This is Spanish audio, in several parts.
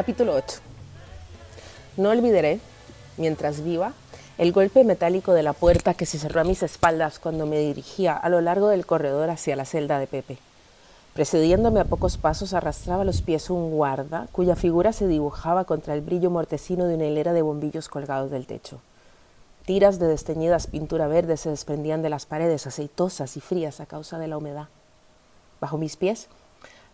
Capítulo 8. No olvidaré, mientras viva, el golpe metálico de la puerta que se cerró a mis espaldas cuando me dirigía a lo largo del corredor hacia la celda de Pepe. Precediéndome a pocos pasos arrastraba los pies un guarda cuya figura se dibujaba contra el brillo mortecino de una hilera de bombillos colgados del techo. Tiras de desteñidas pintura verde se desprendían de las paredes aceitosas y frías a causa de la humedad. Bajo mis pies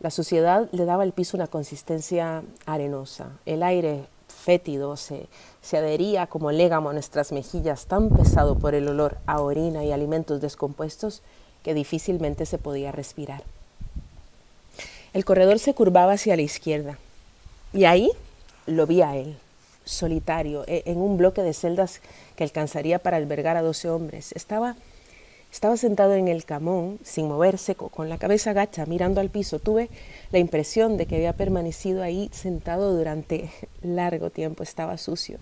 la suciedad le daba al piso una consistencia arenosa. El aire fétido se, se adhería como légamo a nuestras mejillas, tan pesado por el olor a orina y alimentos descompuestos que difícilmente se podía respirar. El corredor se curvaba hacia la izquierda y ahí lo vi a él, solitario, e, en un bloque de celdas que alcanzaría para albergar a doce hombres. Estaba estaba sentado en el camón, sin moverse, con la cabeza gacha, mirando al piso. Tuve la impresión de que había permanecido ahí sentado durante largo tiempo. Estaba sucio.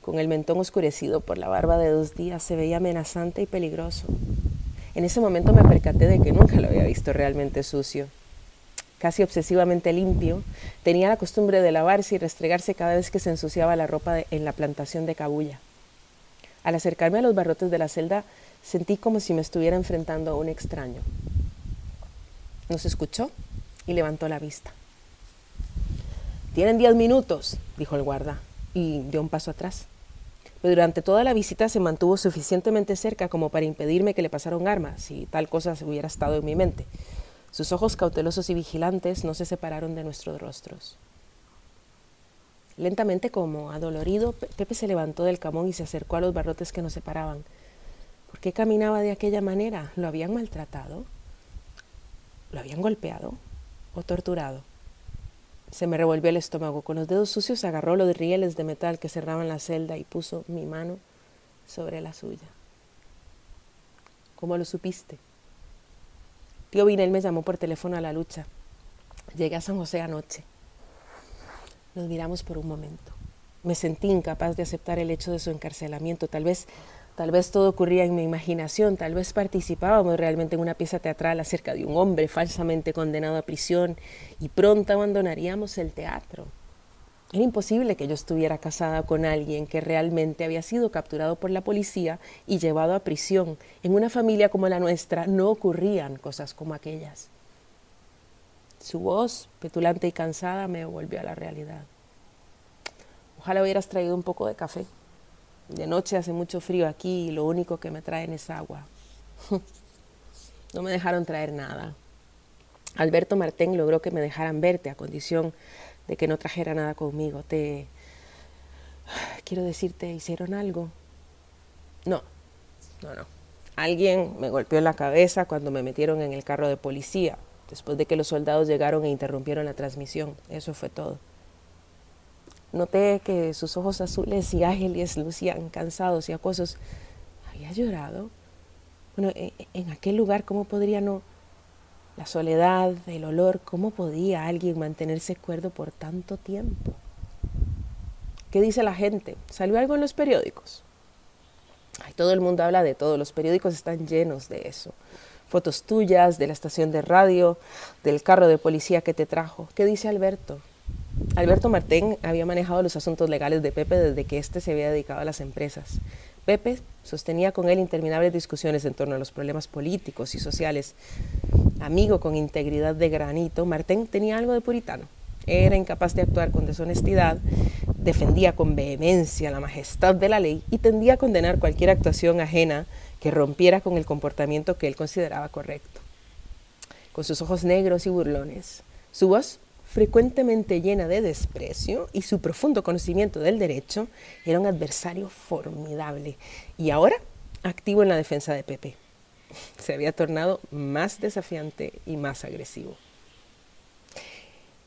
Con el mentón oscurecido por la barba de dos días, se veía amenazante y peligroso. En ese momento me percaté de que nunca lo había visto realmente sucio. Casi obsesivamente limpio, tenía la costumbre de lavarse y restregarse cada vez que se ensuciaba la ropa en la plantación de cabulla. Al acercarme a los barrotes de la celda, Sentí como si me estuviera enfrentando a un extraño. Nos escuchó y levantó la vista. Tienen diez minutos, dijo el guarda, y dio un paso atrás. Pero durante toda la visita se mantuvo suficientemente cerca como para impedirme que le pasara un arma, si tal cosa hubiera estado en mi mente. Sus ojos cautelosos y vigilantes no se separaron de nuestros rostros. Lentamente, como adolorido, Pepe se levantó del camón y se acercó a los barrotes que nos separaban. ¿Por qué caminaba de aquella manera? ¿Lo habían maltratado? ¿Lo habían golpeado o torturado? Se me revolvió el estómago. Con los dedos sucios agarró los rieles de metal que cerraban la celda y puso mi mano sobre la suya. ¿Cómo lo supiste? Tío Vinel me llamó por teléfono a la lucha. Llegué a San José anoche. Nos miramos por un momento. Me sentí incapaz de aceptar el hecho de su encarcelamiento. Tal vez Tal vez todo ocurría en mi imaginación, tal vez participábamos realmente en una pieza teatral acerca de un hombre falsamente condenado a prisión y pronto abandonaríamos el teatro. Era imposible que yo estuviera casada con alguien que realmente había sido capturado por la policía y llevado a prisión. En una familia como la nuestra no ocurrían cosas como aquellas. Su voz, petulante y cansada, me volvió a la realidad. Ojalá hubieras traído un poco de café. De noche hace mucho frío aquí y lo único que me traen es agua. no me dejaron traer nada. Alberto Martén logró que me dejaran verte a condición de que no trajera nada conmigo. Te... Quiero decirte, ¿hicieron algo? No, no, no. Alguien me golpeó en la cabeza cuando me metieron en el carro de policía, después de que los soldados llegaron e interrumpieron la transmisión. Eso fue todo. Noté que sus ojos azules y ágiles lucían cansados y acosos. Había llorado. Bueno, e, e, en aquel lugar, ¿cómo podría no? La soledad, el olor, ¿cómo podía alguien mantenerse cuerdo por tanto tiempo? ¿Qué dice la gente? ¿Salió algo en los periódicos? Ay, todo el mundo habla de todo, los periódicos están llenos de eso. Fotos tuyas, de la estación de radio, del carro de policía que te trajo. ¿Qué dice Alberto? Alberto Martén había manejado los asuntos legales de Pepe desde que éste se había dedicado a las empresas. Pepe sostenía con él interminables discusiones en torno a los problemas políticos y sociales. Amigo con integridad de granito, Martén tenía algo de puritano. Era incapaz de actuar con deshonestidad, defendía con vehemencia la majestad de la ley y tendía a condenar cualquier actuación ajena que rompiera con el comportamiento que él consideraba correcto. Con sus ojos negros y burlones, su voz frecuentemente llena de desprecio y su profundo conocimiento del derecho, era un adversario formidable y ahora activo en la defensa de Pepe. Se había tornado más desafiante y más agresivo.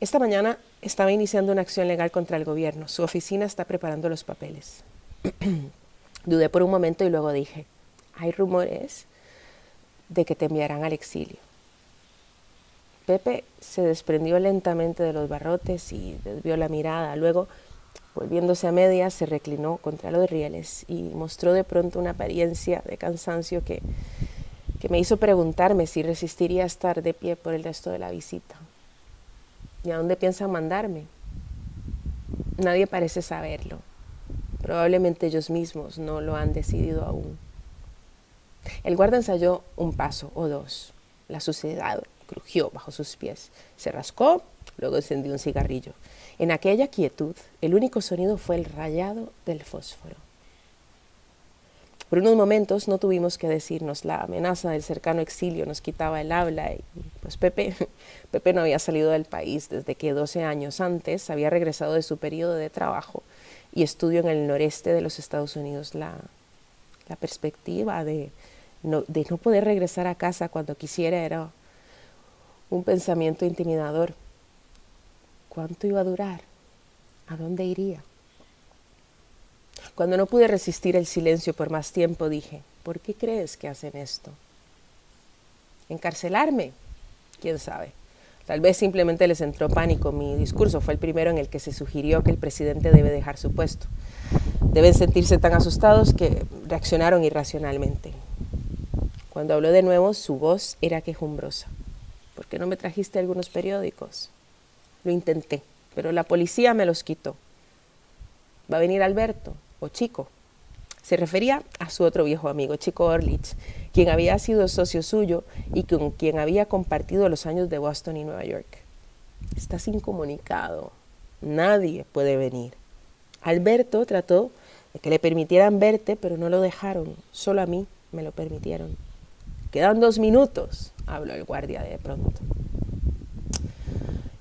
Esta mañana estaba iniciando una acción legal contra el gobierno. Su oficina está preparando los papeles. Dudé por un momento y luego dije, hay rumores de que te enviarán al exilio. Pepe se desprendió lentamente de los barrotes y desvió la mirada. Luego, volviéndose a medias, se reclinó contra los rieles y mostró de pronto una apariencia de cansancio que, que me hizo preguntarme si resistiría a estar de pie por el resto de la visita. ¿Y a dónde piensan mandarme? Nadie parece saberlo. Probablemente ellos mismos no lo han decidido aún. El guarda ensayó un paso o dos. La suciedad crujió bajo sus pies. Se rascó, luego encendió un cigarrillo. En aquella quietud, el único sonido fue el rayado del fósforo. Por unos momentos no tuvimos que decirnos, la amenaza del cercano exilio nos quitaba el habla y pues Pepe, Pepe no había salido del país desde que 12 años antes había regresado de su periodo de trabajo y estudio en el noreste de los Estados Unidos. La, la perspectiva de no, de no poder regresar a casa cuando quisiera era un pensamiento intimidador. ¿Cuánto iba a durar? ¿A dónde iría? Cuando no pude resistir el silencio por más tiempo, dije, ¿por qué crees que hacen esto? ¿Encarcelarme? ¿Quién sabe? Tal vez simplemente les entró pánico. Mi discurso fue el primero en el que se sugirió que el presidente debe dejar su puesto. Deben sentirse tan asustados que reaccionaron irracionalmente. Cuando habló de nuevo, su voz era quejumbrosa. ¿Por qué no me trajiste algunos periódicos? Lo intenté, pero la policía me los quitó. Va a venir Alberto o Chico. Se refería a su otro viejo amigo, Chico Orlich, quien había sido socio suyo y con quien había compartido los años de Boston y Nueva York. Estás incomunicado. Nadie puede venir. Alberto trató de que le permitieran verte, pero no lo dejaron. Solo a mí me lo permitieron. Quedan dos minutos, habló el guardia de pronto.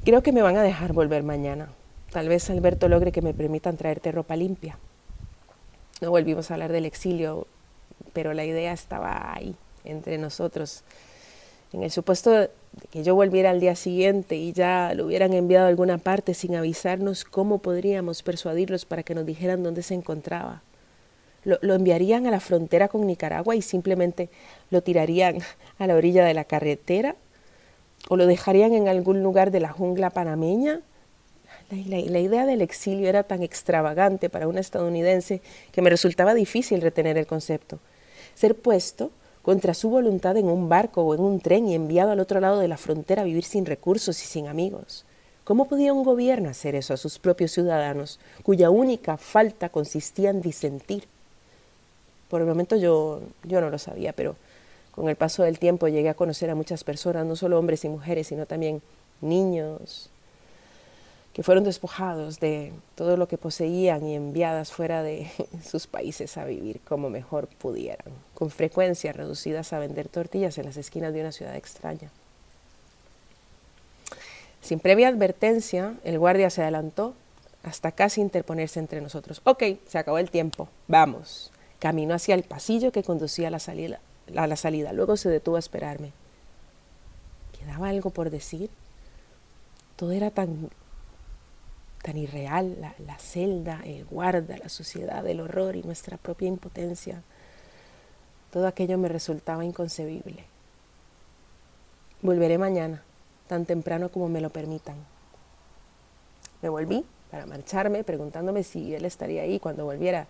Creo que me van a dejar volver mañana. Tal vez Alberto logre que me permitan traerte ropa limpia. No volvimos a hablar del exilio, pero la idea estaba ahí, entre nosotros. En el supuesto de que yo volviera al día siguiente y ya lo hubieran enviado a alguna parte sin avisarnos, ¿cómo podríamos persuadirlos para que nos dijeran dónde se encontraba? Lo, enviarían a la frontera con Nicaragua y simplemente lo tirarían a la orilla de la carretera? ¿O lo dejarían en algún lugar de la jungla panameña? La, la, idea del exilio era tan extravagante para una estadounidense que me resultaba difícil retener el concepto. Ser puesto contra su voluntad en un barco o en un tren y enviado al otro lado de la frontera a vivir sin recursos y sin amigos. ¿Cómo podía un gobierno hacer eso a sus propios ciudadanos, cuya única falta consistía en disentir? Por el momento yo, yo no lo sabía, pero con el paso del tiempo llegué a conocer a muchas personas, no solo hombres y mujeres, sino también niños, que fueron despojados de todo lo que poseían y enviadas fuera de sus países a vivir como mejor pudieran, con frecuencia reducidas a vender tortillas en las esquinas de una ciudad extraña. Sin previa advertencia, el guardia se adelantó hasta casi interponerse entre nosotros. Ok, se acabó el tiempo, vamos. Caminó hacia el pasillo que conducía a la salida. Luego se detuvo a esperarme. ¿Quedaba algo por decir? Todo era tan tan irreal, la, la, celda, el guarda, la suciedad, el horror y nuestra propia impotencia. Todo aquello me resultaba inconcebible. Volveré mañana, tan temprano como me lo permitan. Me volví para marcharme, preguntándome si él estaría ahí cuando volviera,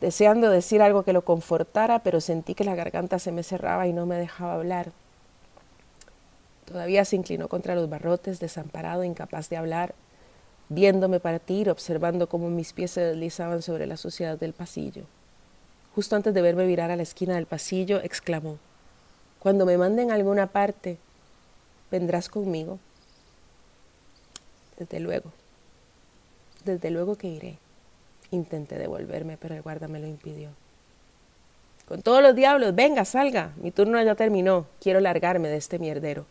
deseando decir algo que lo confortara, pero sentí que la garganta se me cerraba y no me dejaba hablar. Todavía se inclinó contra los barrotes, desamparado, incapaz de hablar, viéndome partir, observando cómo mis pies se deslizaban sobre la suciedad del pasillo. Justo antes de verme virar a la esquina del pasillo, exclamó, Cuando me manden a alguna parte, ¿vendrás conmigo? Desde luego, desde luego que iré. Intenté devolverme, pero el guarda me lo impidió. Con todos los diablos, venga, salga, mi turno ya terminó, quiero largarme de este mierdero.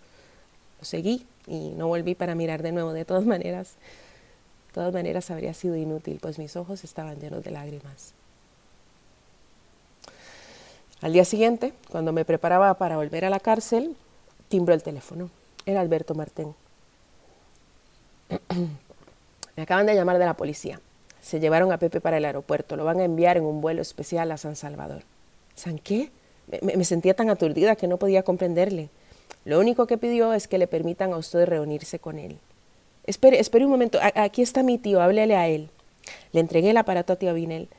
Lo seguí y no volví para mirar de nuevo. De todas maneras, todas maneras habría sido inútil, pues mis ojos estaban llenos de lágrimas. Al día siguiente, cuando me preparaba para volver a la cárcel, timbró el teléfono. Era Alberto Martín. me acaban de llamar de la policía. Se llevaron a Pepe para el aeropuerto. Lo van a enviar en un vuelo especial a San Salvador. ¿San qué? Me, sentía tan aturdida que no podía comprenderle. Lo único que pidió es que le permitan a usted reunirse con él. Espere, espere un momento, aquí está mi tío, háblele a él. Le entregué el aparato a tío Abinel.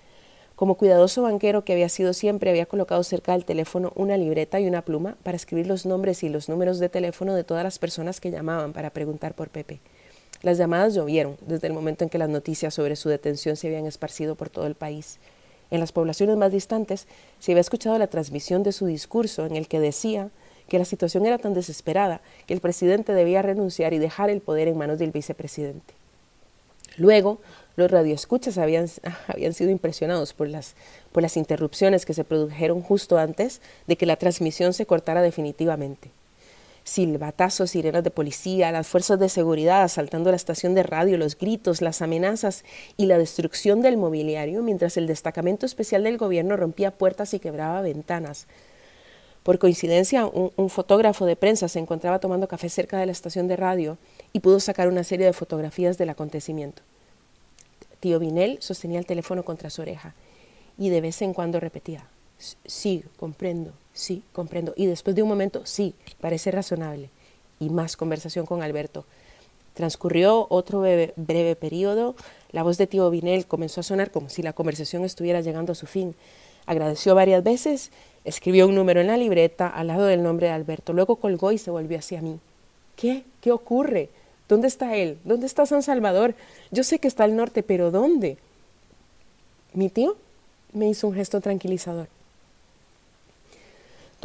Como cuidadoso banquero que había sido siempre, había colocado cerca del teléfono una libreta y una pluma para escribir los nombres y los números de teléfono de todas las personas que llamaban para preguntar por Pepe. Las llamadas llovieron desde el momento en que las noticias sobre su detención se habían esparcido por todo el país. En las poblaciones más distantes se había escuchado la transmisión de su discurso en el que decía que la situación era tan desesperada que el presidente debía renunciar y dejar el poder en manos del vicepresidente. Luego, los radioescuchas habían, habían sido impresionados por las, por las interrupciones que se produjeron justo antes de que la transmisión se cortara definitivamente. Silbatazos, sirenas de policía, las fuerzas de seguridad asaltando la estación de radio, los gritos, las amenazas y la destrucción del mobiliario, mientras el destacamento especial del gobierno rompía puertas y quebraba ventanas. Por coincidencia, un, un fotógrafo de prensa se encontraba tomando café cerca de la estación de radio y pudo sacar una serie de fotografías del acontecimiento. Tío Vinel sostenía el teléfono contra su oreja y de vez en cuando repetía, sí, comprendo, sí, comprendo. Y después de un momento, sí, parece razonable. Y más conversación con Alberto. Transcurrió otro breve, breve periodo, la voz de tío Vinel comenzó a sonar como si la conversación estuviera llegando a su fin. Agradeció varias veces, escribió un número en la libreta al lado del nombre de Alberto, luego colgó y se volvió hacia mí. ¿Qué? ¿Qué ocurre? ¿Dónde está él? ¿Dónde está San Salvador? Yo sé que está al norte, pero ¿dónde? Mi tío me hizo un gesto tranquilizador.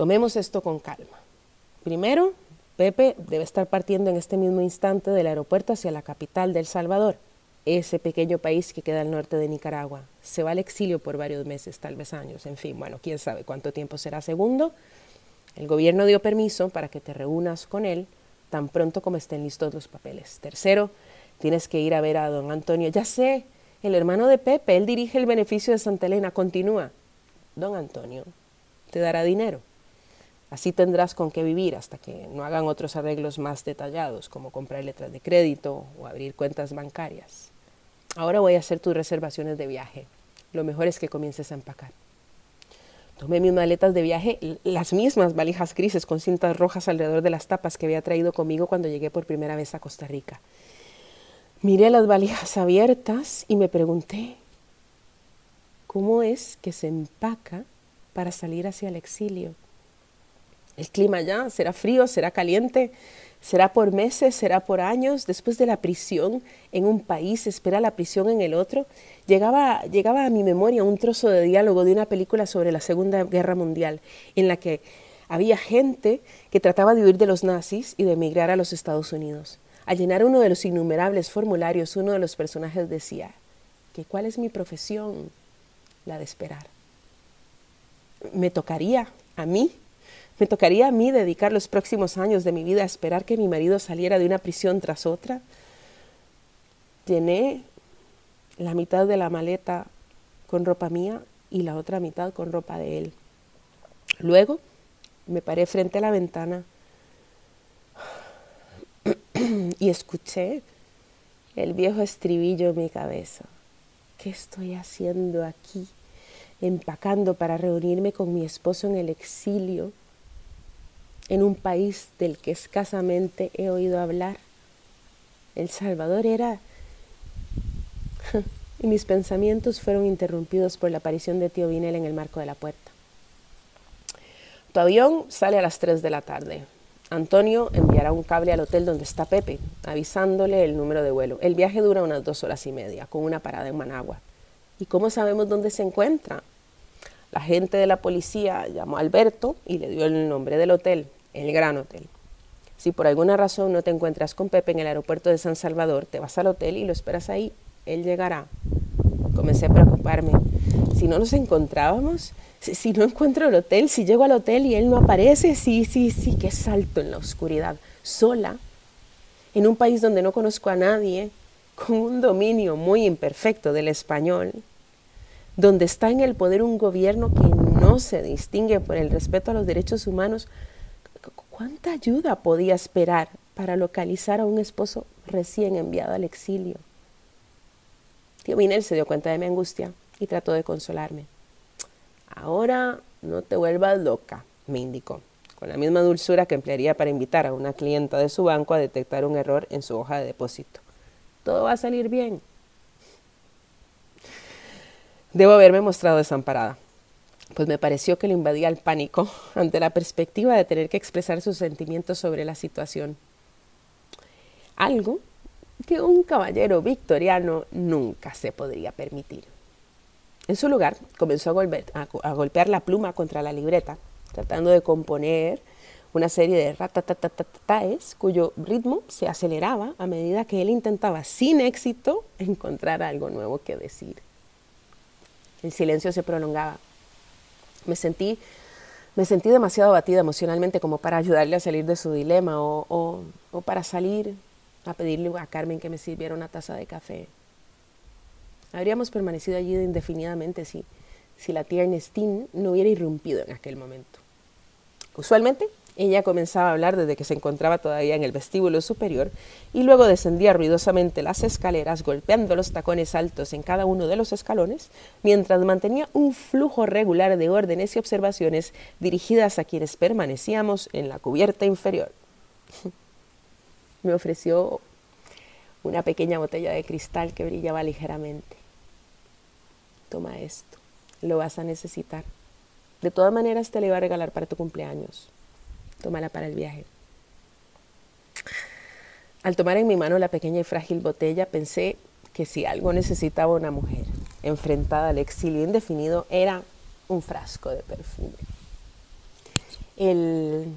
Tomemos esto con calma. Primero, Pepe debe estar partiendo en este mismo instante del aeropuerto hacia la capital de El Salvador, ese pequeño país que queda al norte de Nicaragua. Se va al exilio por varios meses, tal vez años, en fin, bueno, quién sabe cuánto tiempo será. Segundo, el gobierno dio permiso para que te reúnas con él tan pronto como estén listos los papeles. Tercero, tienes que ir a ver a don Antonio. Ya sé, el hermano de Pepe, él dirige el beneficio de Santa Elena. Continúa. Don Antonio te dará dinero. Así tendrás con qué vivir hasta que no hagan otros arreglos más detallados, como comprar letras de crédito o abrir cuentas bancarias. Ahora voy a hacer tus reservaciones de viaje. Lo mejor es que comiences a empacar. Tomé mis maletas de viaje, las mismas valijas grises con cintas rojas alrededor de las tapas que había traído conmigo cuando llegué por primera vez a Costa Rica. Miré las valijas abiertas y me pregunté, ¿cómo es que se empaca para salir hacia el exilio? ¿El clima ya será frío, será caliente? ¿Será por meses? ¿Será por años? Después de la prisión en un país, espera la prisión en el otro. Llegaba, llegaba a mi memoria un trozo de diálogo de una película sobre la Segunda Guerra Mundial, en la que había gente que trataba de huir de los nazis y de emigrar a los Estados Unidos. Al llenar uno de los innumerables formularios, uno de los personajes decía, que cuál es mi profesión, la de esperar. Me tocaría a mí ¿Me tocaría a mí dedicar los próximos años de mi vida a esperar que mi marido saliera de una prisión tras otra? Llené la mitad de la maleta con ropa mía y la otra mitad con ropa de él. Luego me paré frente a la ventana y escuché el viejo estribillo en mi cabeza. ¿Qué estoy haciendo aquí? Empacando para reunirme con mi esposo en el exilio en un país del que escasamente he oído hablar. El Salvador era... y mis pensamientos fueron interrumpidos por la aparición de tío Vinel en el marco de la puerta. Tu avión sale a las 3 de la tarde. Antonio enviará un cable al hotel donde está Pepe, avisándole el número de vuelo. El viaje dura unas dos horas y media, con una parada en Managua. ¿Y cómo sabemos dónde se encuentra? La gente de la policía llamó a Alberto y le dio el nombre del hotel, el Gran Hotel. Si por alguna razón no te encuentras con Pepe en el aeropuerto de San Salvador, te vas al hotel y lo esperas ahí. Él llegará. Comencé a preocuparme. Si no nos encontrábamos, si, no encuentro el hotel, si llego al hotel y él no aparece, sí, sí, sí, qué salto en la oscuridad, sola, en un país donde no conozco a nadie, con un dominio muy imperfecto del español, donde está en el poder un gobierno que no se distingue por el respeto a los derechos humanos, ¿Cuánta ayuda podía esperar para localizar a un esposo recién enviado al exilio? Tío Minel se dio cuenta de mi angustia y trató de consolarme. Ahora no te vuelvas loca, me indicó, con la misma dulzura que emplearía para invitar a una clienta de su banco a detectar un error en su hoja de depósito. Todo va a salir bien. Debo haberme mostrado desamparada pues me pareció que le invadía el pánico ante la perspectiva de tener que expresar sus sentimientos sobre la situación. Algo que un caballero victoriano nunca se podría permitir. En su lugar, comenzó a, golpear la pluma contra la libreta, tratando de componer una serie de ratatatataes cuyo ritmo se aceleraba a medida que él intentaba sin éxito encontrar algo nuevo que decir. El silencio se prolongaba. Me sentí, me sentí demasiado abatida emocionalmente como para ayudarle a salir de su dilema o, o para salir a pedirle a Carmen que me sirviera una taza de café. Habríamos permanecido allí indefinidamente si, si la tía Ernestine no hubiera irrumpido en aquel momento. Usualmente ella comenzaba a hablar desde que se encontraba todavía en el vestíbulo superior y luego descendía ruidosamente las escaleras golpeando los tacones altos en cada uno de los escalones, mientras mantenía un flujo regular de órdenes y observaciones dirigidas a quienes permanecíamos en la cubierta inferior. Me ofreció una pequeña botella de cristal que brillaba ligeramente. Toma esto, lo vas a necesitar. De todas maneras te la iba a regalar para tu cumpleaños. Tómala para el viaje. Al tomar en mi mano la pequeña y frágil botella, pensé que si algo necesitaba una mujer enfrentada al exilio indefinido era un frasco de perfume. El,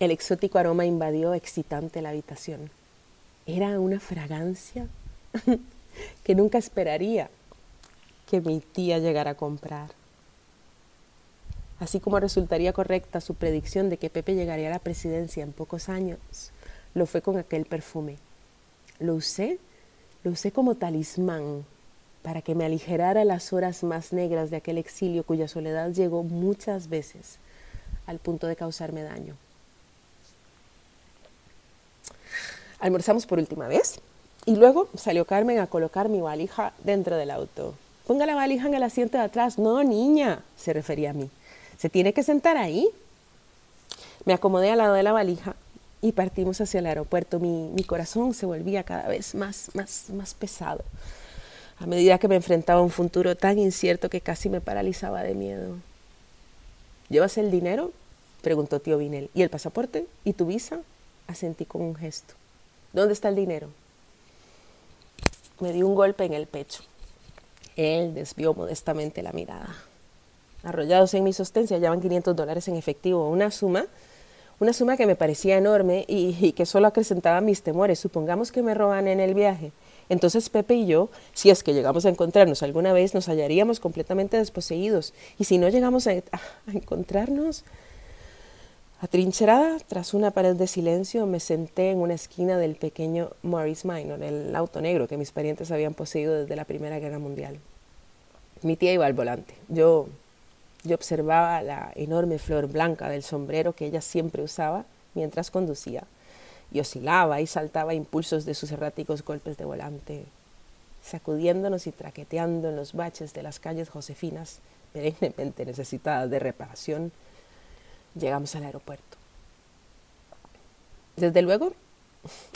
el exótico aroma invadió excitante la habitación. Era una fragancia que nunca esperaría que mi tía llegara a comprar así como resultaría correcta su predicción de que Pepe llegaría a la presidencia en pocos años, lo fue con aquel perfume. Lo usé, lo usé como talismán para que me aligerara las horas más negras de aquel exilio cuya soledad llegó muchas veces al punto de causarme daño. Almorzamos por última vez y luego salió Carmen a colocar mi valija dentro del auto. Ponga la valija en el asiento de atrás. No, niña, se refería a mí. Se tiene que sentar ahí. Me acomodé al lado de la valija y partimos hacia el aeropuerto. Mi, corazón se volvía cada vez más, más, más pesado a medida que me enfrentaba a un futuro tan incierto que casi me paralizaba de miedo. ¿Llevas el dinero? preguntó tío Vinel. ¿Y el pasaporte? ¿Y tu visa? Asentí con un gesto. ¿Dónde está el dinero? Me dio un golpe en el pecho. Él desvió modestamente la mirada arrollados en mi sostén, se hallaban 500 dólares en efectivo, una suma, una suma que me parecía enorme y, que solo acrecentaba mis temores. Supongamos que me roban en el viaje. Entonces Pepe y yo, si es que llegamos a encontrarnos alguna vez, nos hallaríamos completamente desposeídos. Y si no llegamos a, a encontrarnos, atrincherada tras una pared de silencio, me senté en una esquina del pequeño Morris Minor, el auto negro que mis parientes habían poseído desde la Primera Guerra Mundial. Mi tía iba al volante. Yo yo observaba la enorme flor blanca del sombrero que ella siempre usaba mientras conducía, y oscilaba y saltaba a impulsos de sus erráticos golpes de volante, sacudiéndonos y traqueteando en los baches de las calles josefinas, perennemente necesitadas de reparación, llegamos al aeropuerto. Desde luego,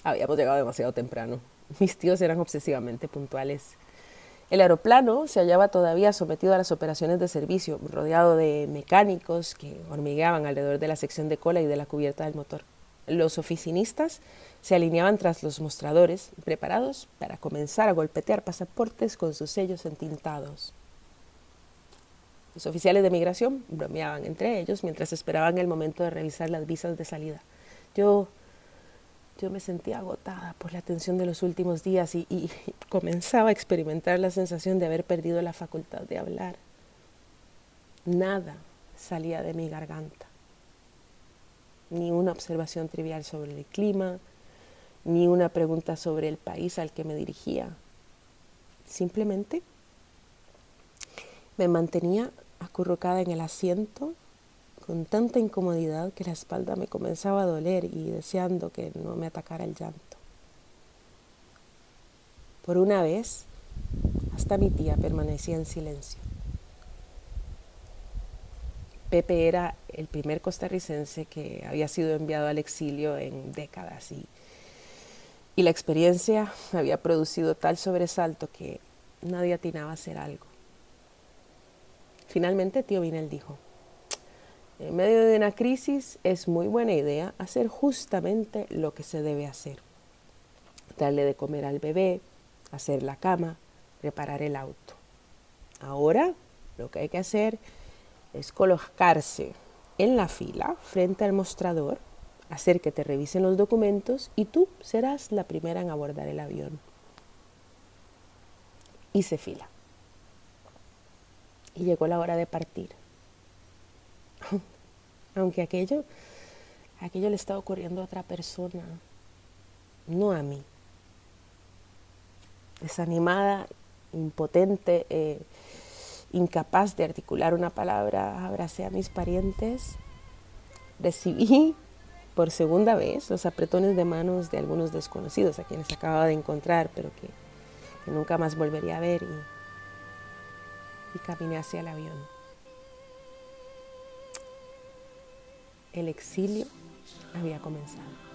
habíamos llegado demasiado temprano. Mis tíos eran obsesivamente puntuales el aeroplano se hallaba todavía sometido a las operaciones de servicio, rodeado de mecánicos que hormigueaban alrededor de la sección de cola y de la cubierta del motor. Los oficinistas se alineaban tras los mostradores, preparados para comenzar a golpetear pasaportes con sus sellos entintados. Los oficiales de migración bromeaban entre ellos mientras esperaban el momento de revisar las visas de salida. Yo yo me sentía agotada por la tensión de los últimos días y, comenzaba a experimentar la sensación de haber perdido la facultad de hablar. Nada salía de mi garganta, ni una observación trivial sobre el clima, ni una pregunta sobre el país al que me dirigía. Simplemente me mantenía acurrucada en el asiento con tanta incomodidad que la espalda me comenzaba a doler y deseando que no me atacara el llanto. Por una vez, hasta mi tía permanecía en silencio. Pepe era el primer costarricense que había sido enviado al exilio en décadas y, y la experiencia había producido tal sobresalto que nadie atinaba a hacer algo. Finalmente tío Vinel dijo, en medio de una crisis es muy buena idea hacer justamente lo que se debe hacer. darle de comer al bebé, hacer la cama, preparar el auto. Ahora lo que hay que hacer es colocarse en la fila frente al mostrador, hacer que te revisen los documentos y tú serás la primera en abordar el avión. Hice fila. Y llegó la hora de partir. Aunque aquello, aquello le estaba ocurriendo a otra persona, no a mí. Desanimada, impotente, eh, incapaz de articular una palabra, abracé a mis parientes, recibí por segunda vez los apretones de manos de algunos desconocidos a quienes acababa de encontrar, pero que, nunca más volvería a ver y caminé hacia el avión. El exilio había comenzado.